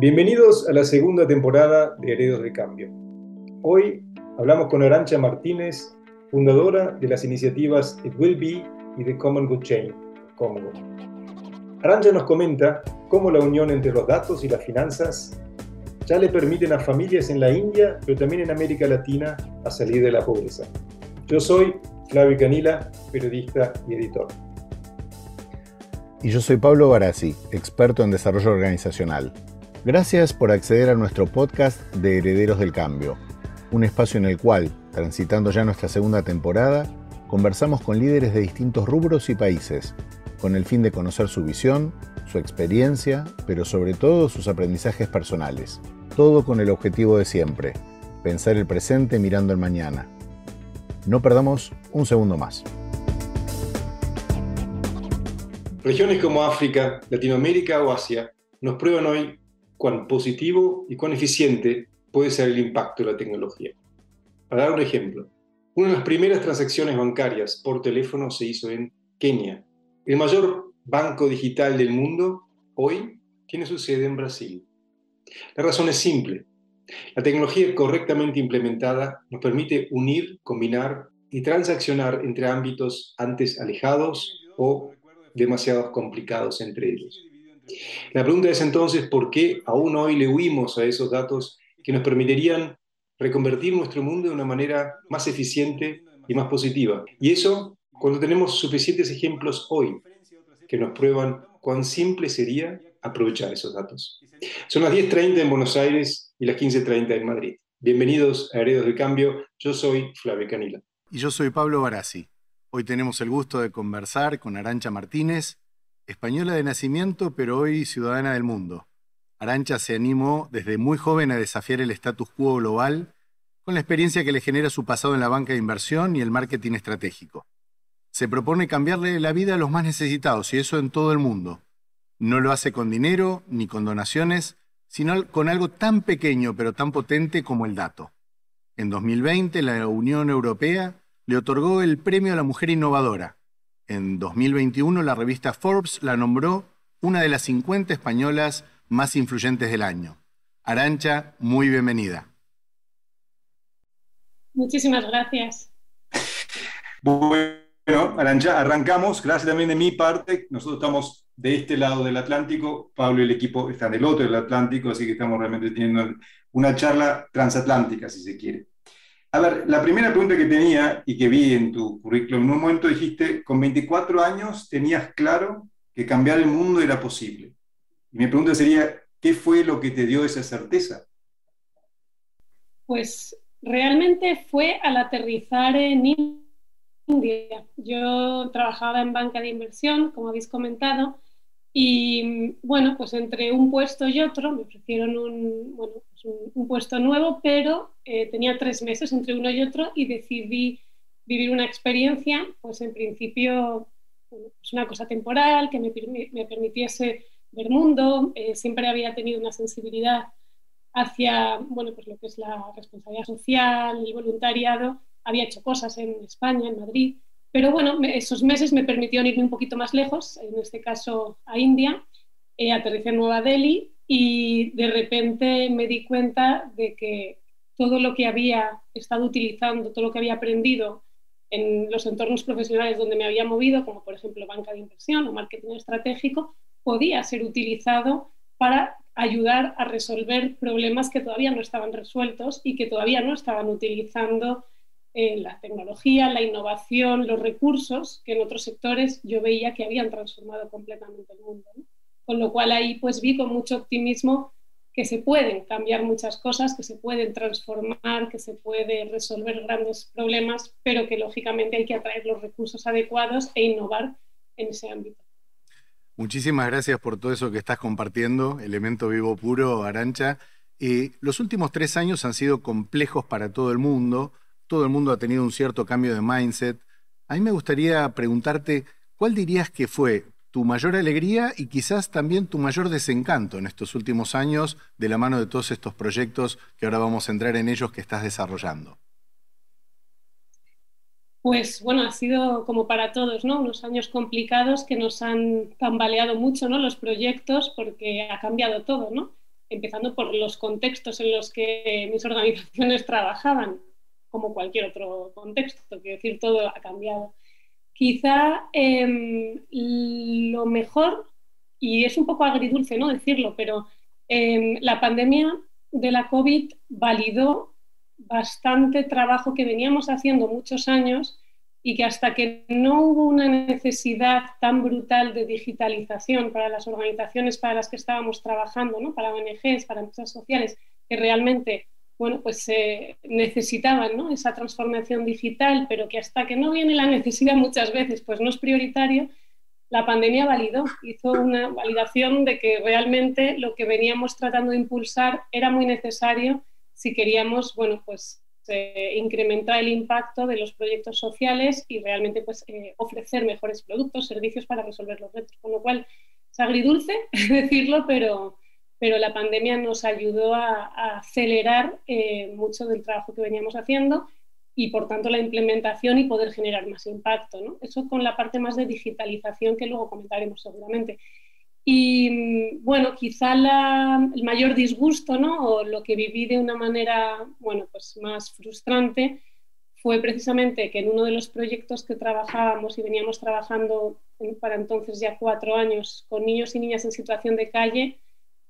Bienvenidos a la segunda temporada de Heredos de Cambio. Hoy hablamos con Arancha Martínez, fundadora de las iniciativas It Will Be y The Common Good Chain, Congo. Arancha nos comenta cómo la unión entre los datos y las finanzas ya le permiten a familias en la India, pero también en América Latina, a salir de la pobreza. Yo soy Flavio Canila, periodista y editor. Y yo soy Pablo Barassi, experto en desarrollo organizacional. Gracias por acceder a nuestro podcast de Herederos del Cambio, un espacio en el cual, transitando ya nuestra segunda temporada, conversamos con líderes de distintos rubros y países, con el fin de conocer su visión, su experiencia, pero sobre todo sus aprendizajes personales. Todo con el objetivo de siempre, pensar el presente mirando el mañana. No perdamos un segundo más. Regiones como África, Latinoamérica o Asia nos prueban hoy cuán positivo y cuán eficiente puede ser el impacto de la tecnología. Para dar un ejemplo, una de las primeras transacciones bancarias por teléfono se hizo en Kenia. El mayor banco digital del mundo hoy tiene su sede en Brasil. La razón es simple. La tecnología correctamente implementada nos permite unir, combinar y transaccionar entre ámbitos antes alejados o demasiado complicados entre ellos. La pregunta es entonces por qué aún hoy le huimos a esos datos que nos permitirían reconvertir nuestro mundo de una manera más eficiente y más positiva. Y eso cuando tenemos suficientes ejemplos hoy que nos prueban cuán simple sería aprovechar esos datos. Son las 10.30 en Buenos Aires y las 15.30 en Madrid. Bienvenidos a Heredos del Cambio. Yo soy Flavio Canila. Y yo soy Pablo Barassi. Hoy tenemos el gusto de conversar con Arancha Martínez, española de nacimiento, pero hoy ciudadana del mundo. Arancha se animó desde muy joven a desafiar el status quo global con la experiencia que le genera su pasado en la banca de inversión y el marketing estratégico. Se propone cambiarle la vida a los más necesitados y eso en todo el mundo. No lo hace con dinero ni con donaciones, sino con algo tan pequeño pero tan potente como el dato. En 2020 la Unión Europea le otorgó el Premio a la Mujer Innovadora, en 2021 la revista Forbes la nombró una de las 50 españolas más influyentes del año. Arancha, muy bienvenida. Muchísimas gracias. Bueno, Arancha, arrancamos. Gracias también de mi parte. Nosotros estamos de este lado del Atlántico. Pablo y el equipo están del otro del Atlántico, así que estamos realmente teniendo una charla transatlántica, si se quiere. A ver, la primera pregunta que tenía y que vi en tu currículum, en un momento dijiste, con 24 años tenías claro que cambiar el mundo era posible. Y mi pregunta sería, ¿qué fue lo que te dio esa certeza? Pues realmente fue al aterrizar en India. Yo trabajaba en banca de inversión, como habéis comentado, y bueno, pues entre un puesto y otro me ofrecieron un, bueno, un, puesto nuevo, pero eh, tenía tres meses entre uno y otro y decidí vivir una experiencia, pues en principio pues una cosa temporal, que me, me permitiese ver mundo. Eh, siempre había tenido una sensibilidad hacia bueno, pues lo que es la responsabilidad social, el voluntariado. Había hecho cosas en España, en Madrid, pero bueno, esos meses me permitieron irme un poquito más lejos, en este caso a India. Eh, aterricé en Nueva Delhi y de repente me di cuenta de que todo lo que había estado utilizando, todo lo que había aprendido en los entornos profesionales donde me había movido, como por ejemplo banca de inversión o marketing estratégico, podía ser utilizado para ayudar a resolver problemas que todavía no estaban resueltos y que todavía no estaban utilizando la tecnología, la innovación, los recursos que en otros sectores yo veía que habían transformado completamente el mundo. Con lo cual ahí pues vi con mucho optimismo que se pueden cambiar muchas cosas, que se pueden transformar, que se puede resolver grandes problemas, pero que lógicamente hay que atraer los recursos adecuados e innovar en ese ámbito. Muchísimas gracias por todo eso que estás compartiendo, elemento vivo puro, Arancha. Eh, los últimos tres años han sido complejos para todo el mundo todo el mundo ha tenido un cierto cambio de mindset. A mí me gustaría preguntarte, ¿cuál dirías que fue tu mayor alegría y quizás también tu mayor desencanto en estos últimos años de la mano de todos estos proyectos que ahora vamos a entrar en ellos que estás desarrollando? Pues bueno, ha sido como para todos, ¿no? Unos años complicados que nos han tambaleado mucho, ¿no? Los proyectos porque ha cambiado todo, ¿no? empezando por los contextos en los que mis organizaciones trabajaban, como cualquier otro contexto, quiero decir, todo ha cambiado. Quizá em, lo mejor, y es un poco agridulce ¿no? decirlo, pero em, la pandemia de la COVID validó bastante trabajo que veníamos haciendo muchos años y que hasta que no hubo una necesidad tan brutal de digitalización para las organizaciones para las que estábamos trabajando, ¿no? para ONGs, para empresas sociales, que realmente bueno, pues eh, necesitaban ¿no? esa transformación digital, pero que hasta que no viene la necesidad muchas veces, pues no es prioritario, la pandemia validó, hizo una validación de que realmente lo que veníamos tratando de impulsar era muy necesario si queríamos, bueno, pues eh, incrementar el impacto de los proyectos sociales y realmente pues, eh, ofrecer mejores productos, servicios para resolver los retos. Con lo cual, es agridulce decirlo, pero, pero la pandemia nos ayudó a, acelerar eh, mucho del trabajo que veníamos haciendo y por tanto la implementación y poder generar más impacto. ¿no? Eso con la parte más de digitalización que luego comentaremos seguramente. Y bueno, quizá el mayor disgusto, ¿no? O lo que viví de una manera, bueno, pues más frustrante fue precisamente que en uno de los proyectos que trabajábamos y veníamos trabajando para entonces ya cuatro años con niños y niñas en situación de calle,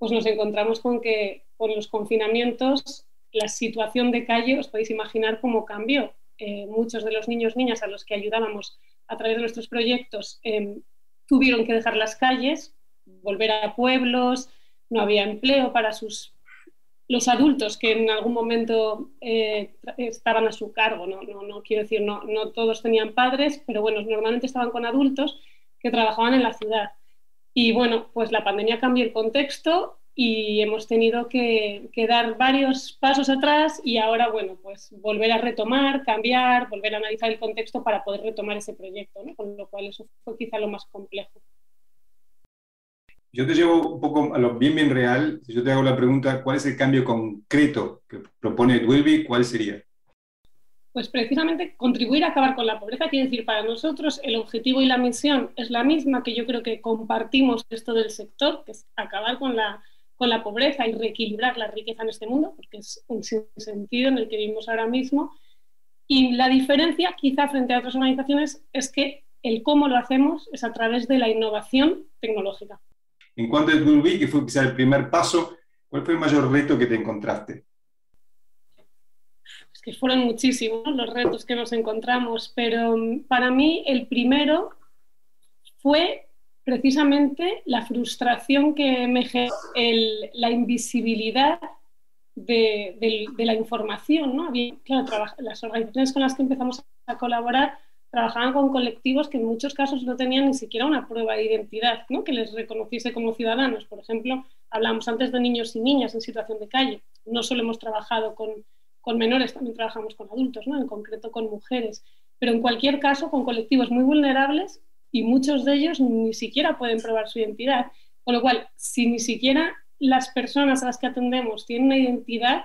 pues nos encontramos con que con los confinamientos la situación de calle os podéis imaginar cómo cambió. Eh, muchos de los niños niñas a los que ayudábamos a través de nuestros proyectos em, tuvieron que dejar las calles volver a pueblos, no había empleo para sus los adultos que en algún momento eh, estaban a su cargo, ¿no? No, no, quiero decir, no, no todos tenían padres, pero bueno, normalmente estaban con adultos que trabajaban en la ciudad. Y bueno, pues la pandemia cambió el contexto y hemos tenido que, dar varios pasos atrás y ahora, bueno, pues volver a retomar, cambiar, volver a analizar el contexto para poder retomar ese proyecto, ¿no? con lo cual eso fue quizá lo más complejo. Yo te llevo un poco a lo bien, bien real. Si yo te hago la pregunta, ¿cuál es el cambio concreto que propone Dwilby? ¿Cuál sería? Pues precisamente contribuir a acabar con la pobreza. Quiere decir, para nosotros el objetivo y la misión es la misma que yo creo que compartimos esto del sector, que es acabar con la, con la pobreza y reequilibrar la riqueza en este mundo, porque es un sentido en el que vivimos ahora mismo. Y la diferencia, quizá frente a otras organizaciones, es que el cómo lo hacemos es a través de la innovación tecnológica. En cuanto a Google que fue quizá el primer paso, ¿cuál fue el mayor reto que te encontraste? Que fueron muchísimos los retos que nos encontramos, pero mm, para mí el primero fue precisamente la frustración que me generó la invisibilidad de, la información. ¿no? claro, las organizaciones con las que empezamos a colaborar trabajaban con colectivos que en muchos casos no tenían ni siquiera una prueba de identidad ¿no? que les reconociese como ciudadanos. Por ejemplo, hablamos antes de niños y niñas en situación de calle. No solo hemos trabajado con, con menores, también trabajamos con adultos, ¿no? en concreto con mujeres. Pero en cualquier caso, con colectivos muy vulnerables y muchos de ellos ni siquiera pueden probar su identidad. Con lo cual, si ni siquiera las personas a las que atendemos tienen una identidad,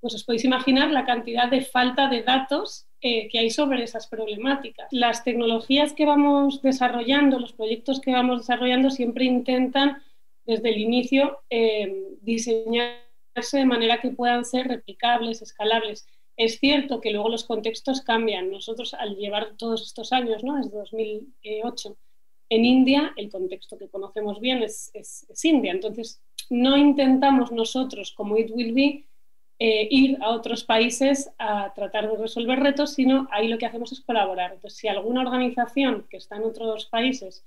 pues os podéis imaginar la cantidad de falta de datos eh, que hay sobre esas problemáticas. Las tecnologías que vamos desarrollando, los proyectos que vamos desarrollando siempre intentan desde el inicio eh, diseñarse de manera que puedan ser replicables, escalables. Es cierto que luego los contextos cambian. Nosotros al llevar todos estos años, ¿no? desde 2008, en India, el contexto que conocemos bien es, es, es India. Entonces, no intentamos nosotros, como It Will Be, eh, ir a otros países a tratar de resolver retos, sino ahí lo que hacemos es colaborar. Entonces, si alguna organización que está en otros países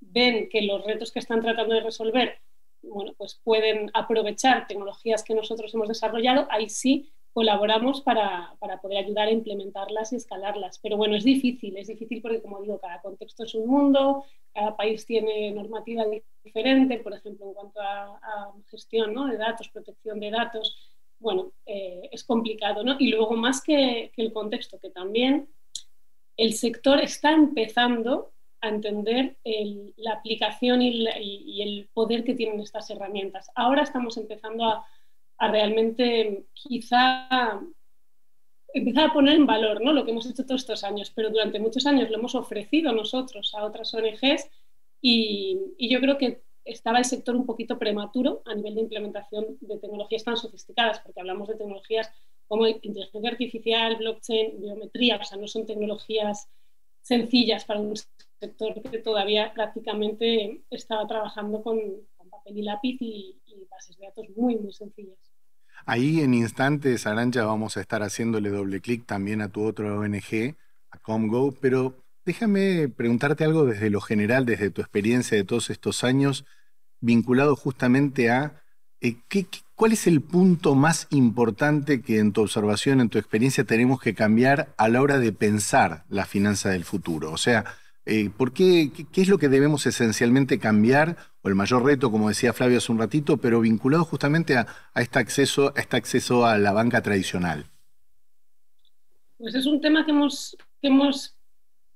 ven que los retos que están tratando de resolver, bueno, pues pueden aprovechar tecnologías que nosotros hemos desarrollado, ahí sí colaboramos para, para, poder ayudar a implementarlas y escalarlas. Pero bueno, es difícil, es difícil porque, como digo, cada contexto es un mundo, cada país tiene normativa diferente, por ejemplo, en cuanto a, gestión ¿no? de datos, protección de datos, bueno, eh, es complicado, ¿no? Y luego más que, el contexto, que también el sector está empezando entender la aplicación y, el poder que tienen estas herramientas. Ahora estamos empezando a, realmente quizá empezar a poner en valor ¿no? lo que hemos hecho todos estos años, pero durante muchos años lo hemos ofrecido nosotros a otras ONGs y, y yo creo que estaba el sector un poquito prematuro a nivel de implementación de tecnologías tan sofisticadas, porque hablamos de tecnologías como inteligencia artificial, blockchain, biometría, o sea, no son tecnologías sencillas para un sector que todavía prácticamente estaba trabajando con, papel y lápiz y, bases de datos muy, muy sencillas. Ahí en instantes, Arancha, vamos a estar haciéndole doble clic también a tu otra ONG, a Comgo, pero déjame preguntarte algo desde lo general, desde tu experiencia de todos estos años, vinculado justamente a eh, cuál es el punto más importante que en tu observación, en tu experiencia, tenemos que cambiar a la hora de pensar la finanza del futuro. O sea, eh, ¿por qué, qué, es lo que debemos esencialmente cambiar? O el mayor reto, como decía Flavio hace un ratito, pero vinculado justamente a, este, acceso, a este acceso a la banca tradicional. Pues es un tema que hemos, hemos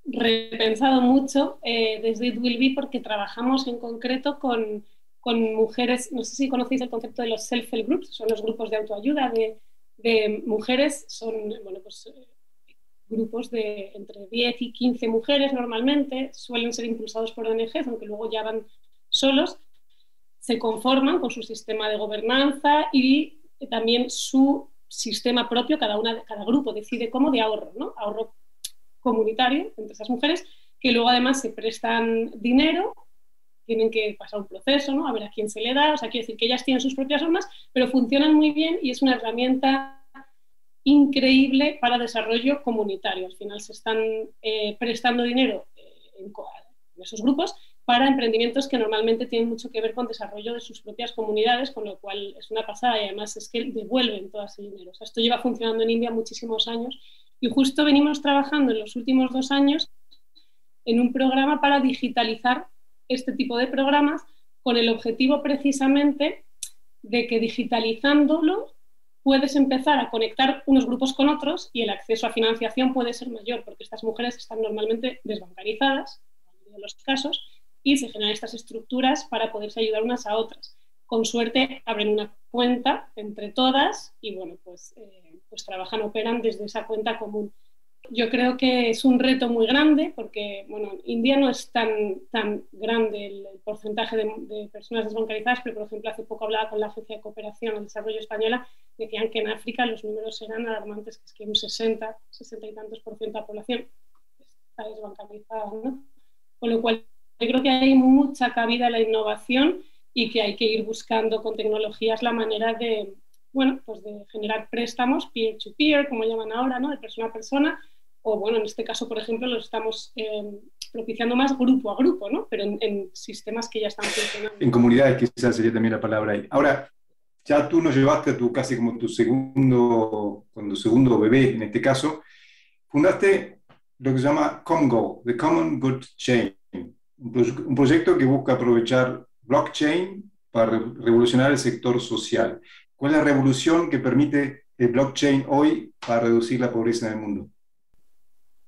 repensado mucho eh, desde It Will Be porque trabajamos en concreto con, con, mujeres, no sé si conocéis el concepto de los self-help groups, son los grupos de autoayuda de, de mujeres, son bueno, pues, grupos de entre 10 y 15 mujeres normalmente, suelen ser impulsados por ONGs, aunque luego ya van solos, se conforman con su sistema de gobernanza y también su sistema propio, cada, una, cada grupo decide cómo de ahorro, ¿no? ahorro comunitario entre esas mujeres, que luego además se prestan dinero, tienen que pasar un proceso, ¿no? a ver a quién se le da, o sea, quiere decir que ellas tienen sus propias normas, pero funcionan muy bien y es una herramienta increíble para desarrollo comunitario. Al final se están eh, prestando dinero eh, en, esos grupos para emprendimientos que normalmente tienen mucho que ver con desarrollo de sus propias comunidades, con lo cual es una pasada y además es que devuelven todo ese dinero. esto lleva funcionando en India muchísimos años y justo venimos trabajando en los últimos dos años en un programa para digitalizar este tipo de programas con el objetivo precisamente de que digitalizándolo puedes empezar a conectar unos grupos con otros y el acceso a financiación puede ser mayor, porque estas mujeres están normalmente desbancarizadas, en los casos, y se generan estas estructuras para poderse ayudar unas a otras. Con suerte abren una cuenta entre todas y bueno, pues, eh, pues trabajan, operan desde esa cuenta común. Yo creo que es un reto muy grande porque, bueno, India no es tan, tan grande el, porcentaje de, personas desbancarizadas, pero, por ejemplo, hace poco hablaba con la Agencia de Cooperación al Desarrollo Española, decían que en África los números eran alarmantes, que es que un 60, 60 y tantos por ciento de la población está desbancarizada, ¿no? Con lo cual, yo creo que hay mucha cabida a la innovación y que hay que ir buscando con tecnologías la manera de, bueno, pues de generar préstamos peer-to-peer, como llaman ahora, ¿no? de persona a persona, o bueno, en este caso, por ejemplo, lo estamos eh, propiciando más grupo a grupo, ¿no? Pero en, sistemas que ya están funcionando. En comunidades quizás sería también la palabra ahí. Ahora, ya tú nos llevaste a tu casi como tu segundo, cuando segundo bebé, en este caso, fundaste lo que se llama COMGO, The Common Good Chain, un proyecto que busca aprovechar blockchain para revolucionar el sector social. ¿Cuál es la revolución que permite el blockchain hoy para reducir la pobreza en el mundo?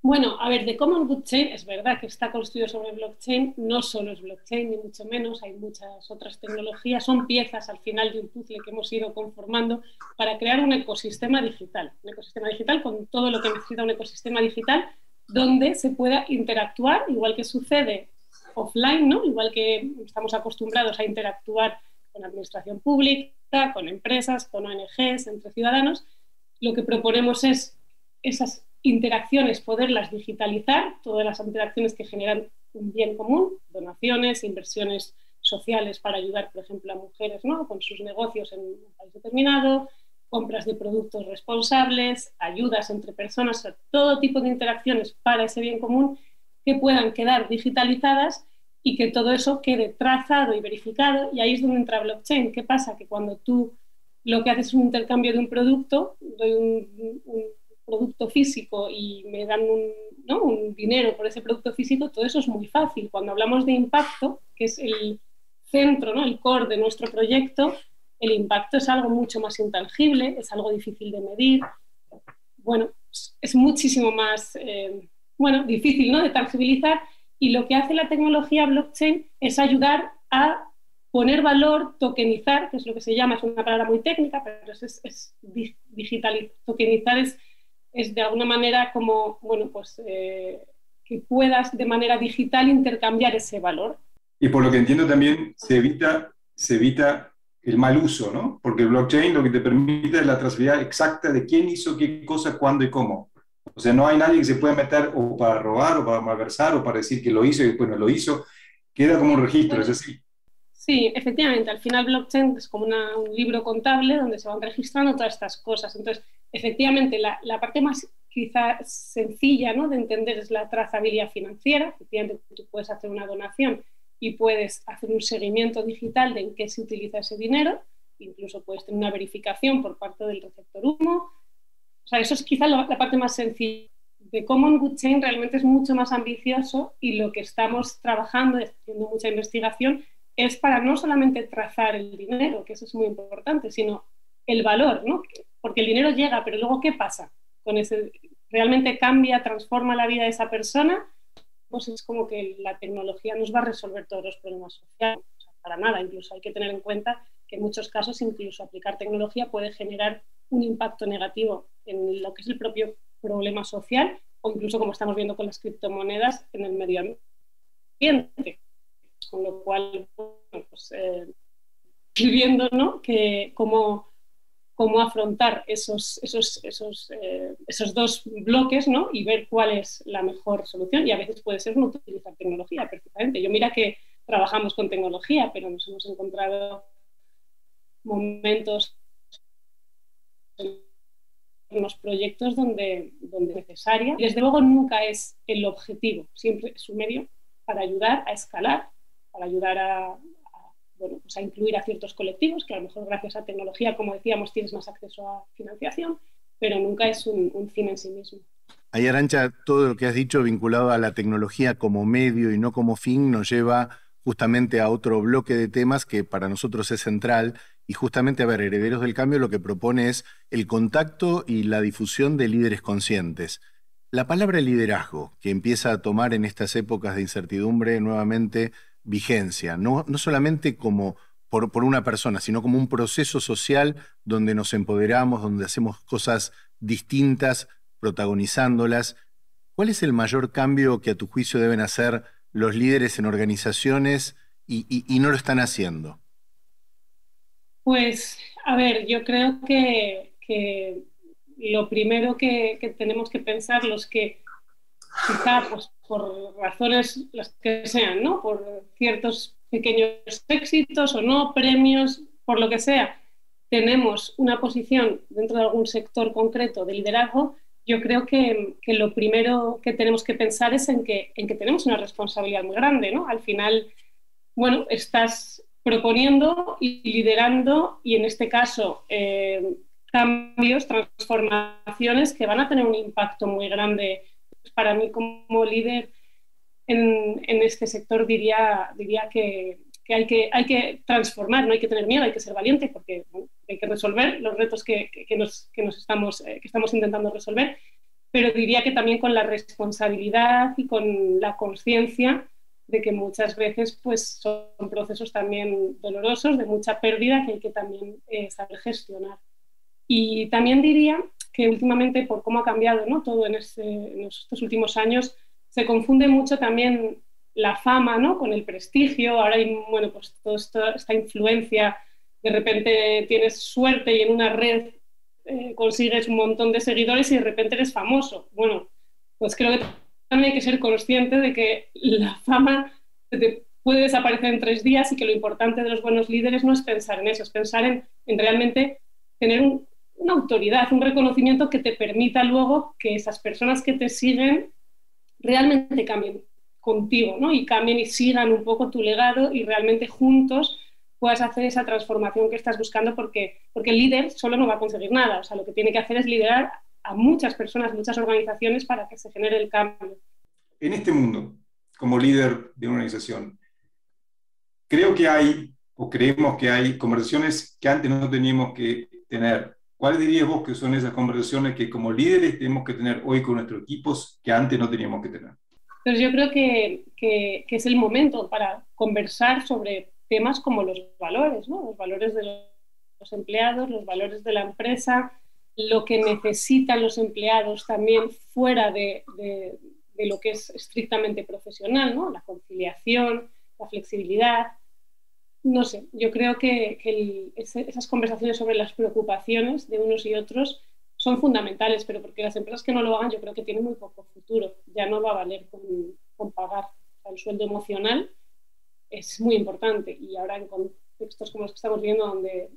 Bueno, a ver, de Common Good Chain es verdad que está construido sobre blockchain, no solo es blockchain, ni mucho menos, hay muchas otras tecnologías, son piezas al final de un puzzle que hemos ido conformando para crear un ecosistema digital, un ecosistema digital con todo lo que necesita un ecosistema digital donde se pueda interactuar, igual que sucede offline, ¿no? igual que estamos acostumbrados a interactuar con administración pública, con empresas, con ONGs, entre ciudadanos, lo que proponemos es esas interacciones, poderlas digitalizar, todas las interacciones que generan un bien común, donaciones, inversiones sociales para ayudar, por ejemplo, a mujeres ¿no? con sus negocios en un país determinado, compras de productos responsables, ayudas entre personas, todo tipo de interacciones para ese bien común que puedan quedar digitalizadas y que todo eso quede trazado y verificado. Y ahí es donde entra blockchain. ¿Qué pasa? Que cuando tú lo que haces es un intercambio de un producto, doy un, producto físico y me dan un, ¿no? un, dinero por ese producto físico, todo eso es muy fácil. Cuando hablamos de impacto, que es el centro, ¿no? el core de nuestro proyecto, el impacto es algo mucho más intangible, es algo difícil de medir. Bueno, es muchísimo más eh, bueno, difícil ¿no? de tangibilizar y lo que hace la tecnología blockchain es ayudar a poner valor, tokenizar, que es lo que se llama, es una palabra muy técnica, pero es, es, digital, tokenizar es, es, de alguna manera como, bueno, pues eh, que puedas de manera digital intercambiar ese valor. Y por lo que entiendo también se evita, se evita el mal uso, ¿no? Porque el blockchain lo que te permite es la trazabilidad exacta de quién hizo qué cosa, cuándo y cómo. O sea, no hay nadie que se pueda meter o para robar o para malversar o para decir que lo hizo y después no lo hizo. Queda como un registro, es así. Sí, efectivamente. Al final blockchain es como un libro contable donde se van registrando todas estas cosas. Entonces, efectivamente, la, la parte más quizá sencilla ¿no? de entender es la trazabilidad financiera. Efectivamente, tú puedes hacer una donación y puedes hacer un seguimiento digital de en qué se utiliza ese dinero. Incluso puedes tener una verificación por parte del receptor humo. O sea, eso es quizá la, parte más sencilla. De Common Good Chain realmente es mucho más ambicioso y lo que estamos trabajando, haciendo mucha investigación, es para no solamente trazar el dinero, que eso es muy importante, sino el valor, ¿no? Porque el dinero llega, pero luego ¿qué pasa? Con ese, ¿Realmente cambia, transforma la vida de esa persona? pues es como que la tecnología nos va a resolver todos los problemas sociales. para nada, incluso hay que tener en cuenta que en muchos casos incluso aplicar tecnología puede generar un impacto negativo en lo que es el propio problema social o incluso como estamos viendo con las criptomonedas en el medio ambiente. Con lo cual, pues, eh, ¿no? que como cómo afrontar esos, esos, esos, eh, esos dos bloques ¿no? y ver cuál es la mejor solución. Y a veces puede ser no utilizar tecnología perfectamente. Yo mira que trabajamos con tecnología, pero nos hemos encontrado momentos en los proyectos donde, donde es necesaria. Desde luego nunca es el objetivo, siempre es un medio para ayudar a escalar, para ayudar a, bueno, pues a incluir a ciertos colectivos, que a lo mejor gracias a tecnología, como decíamos, tienes más acceso a financiación, pero nunca es un, fin en sí mismo. Ahí, Arancha, todo lo que has dicho vinculado a la tecnología como medio y no como fin nos lleva justamente a otro bloque de temas que para nosotros es central. Y justamente, a ver, Herederos del Cambio lo que propone es el contacto y la difusión de líderes conscientes. La palabra liderazgo, que empieza a tomar en estas épocas de incertidumbre nuevamente vigencia, no, no solamente como por, por, una persona, sino como un proceso social donde nos empoderamos, donde hacemos cosas distintas, protagonizándolas. ¿Cuál es el mayor cambio que a tu juicio deben hacer los líderes en organizaciones y, no lo están haciendo? Pues, a ver, yo creo que, lo primero que, que, tenemos que pensar, los que quizá pues, por razones las que sean, ¿no? Por ciertos pequeños éxitos o no, premios, por lo que sea, tenemos una posición dentro de algún sector concreto de liderazgo, yo creo que, que, lo primero que tenemos que pensar es en que, en que tenemos una responsabilidad muy grande, ¿no? Al final, bueno, estás proponiendo y liderando y en este caso eh, cambios, transformaciones que van a tener un impacto muy grande para mí como líder en, este sector diría, diría que, hay que hay que transformar, no hay que tener miedo, hay que ser valiente porque hay que resolver los retos que, nos, estamos, eh, que estamos intentando resolver, pero diría que también con la responsabilidad y con la conciencia de que muchas veces pues, son procesos también dolorosos, de mucha pérdida que hay que también eh, saber gestionar. Y también diría que últimamente, por cómo ha cambiado ¿no? todo en, estos últimos años, se confunde mucho también la fama ¿no? con el prestigio. Ahora hay bueno, pues toda esta influencia, de repente tienes suerte y en una red eh, consigues un montón de seguidores y de repente eres famoso. Bueno, pues creo que también hay que ser consciente de que la fama puede desaparecer en tres días y que lo importante de los buenos líderes no es pensar en eso, es pensar en, en realmente tener un, una autoridad, un reconocimiento que te permita luego que esas personas que te siguen realmente cambien contigo, ¿no? Y cambien y sigan un poco tu legado y realmente juntos puedas hacer esa transformación que estás buscando porque, porque el líder solo no va a conseguir nada, o sea, lo que tiene que hacer es liderar a muchas personas, muchas organizaciones para que se genere el cambio. En este mundo, como líder de una organización, creo que hay, o creemos que hay conversaciones que antes no teníamos que tener ¿Cuáles dirías vos que son esas conversaciones que como líderes tenemos que tener hoy con nuestros equipos que antes no teníamos que tener? Pues yo creo que, que, es el momento para conversar sobre temas como los valores, ¿no? los valores de los empleados, los valores de la empresa, lo que necesitan los empleados también fuera de, de, de lo que es estrictamente profesional, ¿no? la conciliación, la flexibilidad. No sé, yo creo que, esas conversaciones sobre las preocupaciones de unos y otros son fundamentales, pero porque las empresas que no lo hagan yo creo que tienen muy poco futuro. Ya no va a valer con, pagar. el sueldo emocional es muy importante y ahora en contextos como los que estamos viendo, donde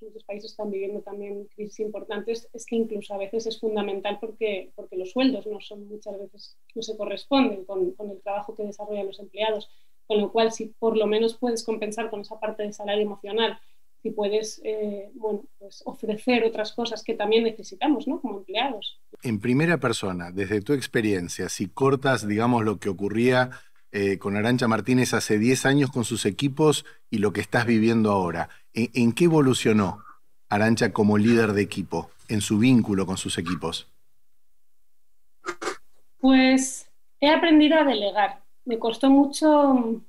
muchos países están viviendo también crisis importantes, es que incluso a veces es fundamental porque, porque los sueldos no son muchas veces, no se corresponden con el trabajo que desarrollan los empleados. Con lo cual, si por lo menos puedes compensar con esa parte de salario emocional, si puedes eh, bueno, pues ofrecer otras cosas que también necesitamos ¿no? como empleados. En primera persona, desde tu experiencia, si cortas, digamos, lo que ocurría eh, con Arancha Martínez hace 10 años con sus equipos y lo que estás viviendo ahora. ¿En, qué evolucionó Arancha como líder de equipo, en su vínculo con sus equipos? Pues he aprendido a delegar. Me costó mucho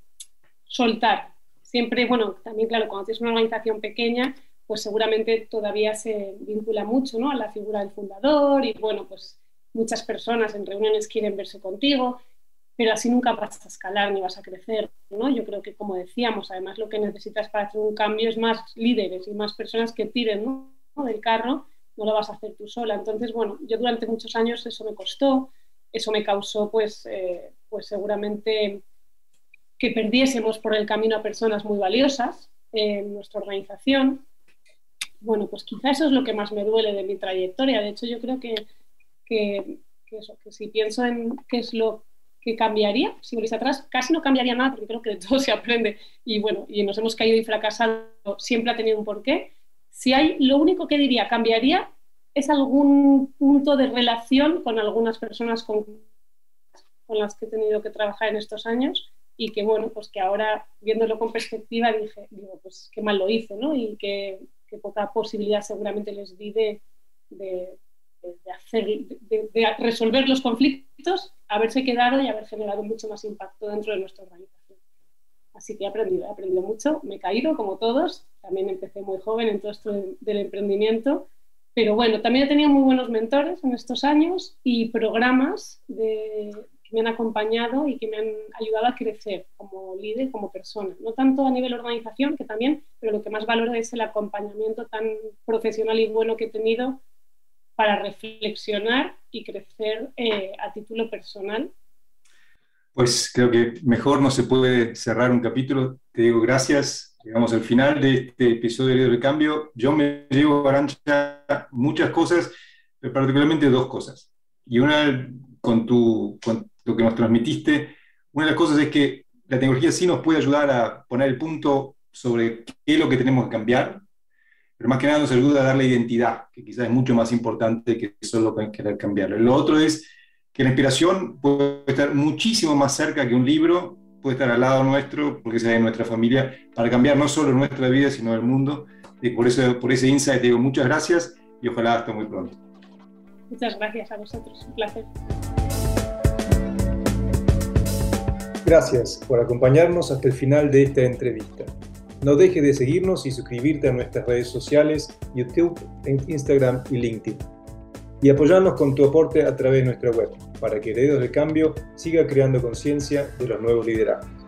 soltar. Siempre, bueno, también claro, cuando tienes una organización pequeña, pues seguramente todavía se vincula mucho ¿no? a la figura del fundador y bueno, pues muchas personas en reuniones quieren verse contigo pero así nunca vas a escalar ni vas a crecer, ¿no? Yo creo que, como decíamos, además lo que necesitas para hacer un cambio es más líderes y más personas que tiren ¿no? del carro, no lo vas a hacer tú sola. Entonces, bueno, yo durante muchos años eso me costó, eso me causó, pues, eh, pues seguramente que perdiésemos por el camino a personas muy valiosas en nuestra organización. Bueno, pues quizá eso es lo que más me duele de mi trayectoria. De hecho, yo creo que, que, que eso, que si pienso en qué es lo que cambiaría, si volvéis atrás, casi no cambiaría nada, porque creo que de todo se aprende y bueno, y nos hemos caído y fracasado, siempre ha tenido un porqué. Si hay, lo único que diría cambiaría es algún punto de relación con algunas personas con, con las que he tenido que trabajar en estos años y que bueno, pues que ahora viéndolo con perspectiva dije, digo, pues qué mal lo hice, ¿no? Y qué, poca posibilidad seguramente les di de de, hacer, de, resolver los conflictos, haberse quedado y haber generado mucho más impacto dentro de nuestra organización. Así que he aprendido, he aprendido mucho, me he caído como todos, también empecé muy joven en todo esto del emprendimiento, pero bueno, también he tenido muy buenos mentores en estos años y programas que me han acompañado y que me han ayudado a crecer como líder, como persona. No tanto a nivel organización, que también, pero lo que más valoro es el acompañamiento tan profesional y bueno que he tenido para reflexionar y crecer eh, a título personal. Pues creo que mejor no se puede cerrar un capítulo. Te digo gracias. Llegamos al final de este episodio de Cambio. Yo me llevo, Arancha, muchas cosas, pero particularmente dos cosas. Y una, con, tu, con lo que nos transmitiste, una de las cosas es que la tecnología sí nos puede ayudar a poner el punto sobre qué es lo que tenemos que cambiar, pero más que nada nos ayuda a darle identidad, que quizás es mucho más importante que solo querer cambiarlo. Lo otro es que la inspiración puede estar muchísimo más cerca que un libro, puede estar al lado nuestro, porque es de nuestra familia, para cambiar no solo nuestra vida, sino el mundo. Y por, eso, por ese insight te digo muchas gracias y ojalá hasta muy pronto. Muchas gracias a vosotros, un placer. Gracias por acompañarnos hasta el final de esta entrevista. No dejes de seguirnos y suscribirte a nuestras redes sociales, YouTube, Instagram y LinkedIn. Y apoyarnos con tu aporte a través de nuestra web, para que Herederos del Cambio siga creando conciencia de los nuevos liderazgos.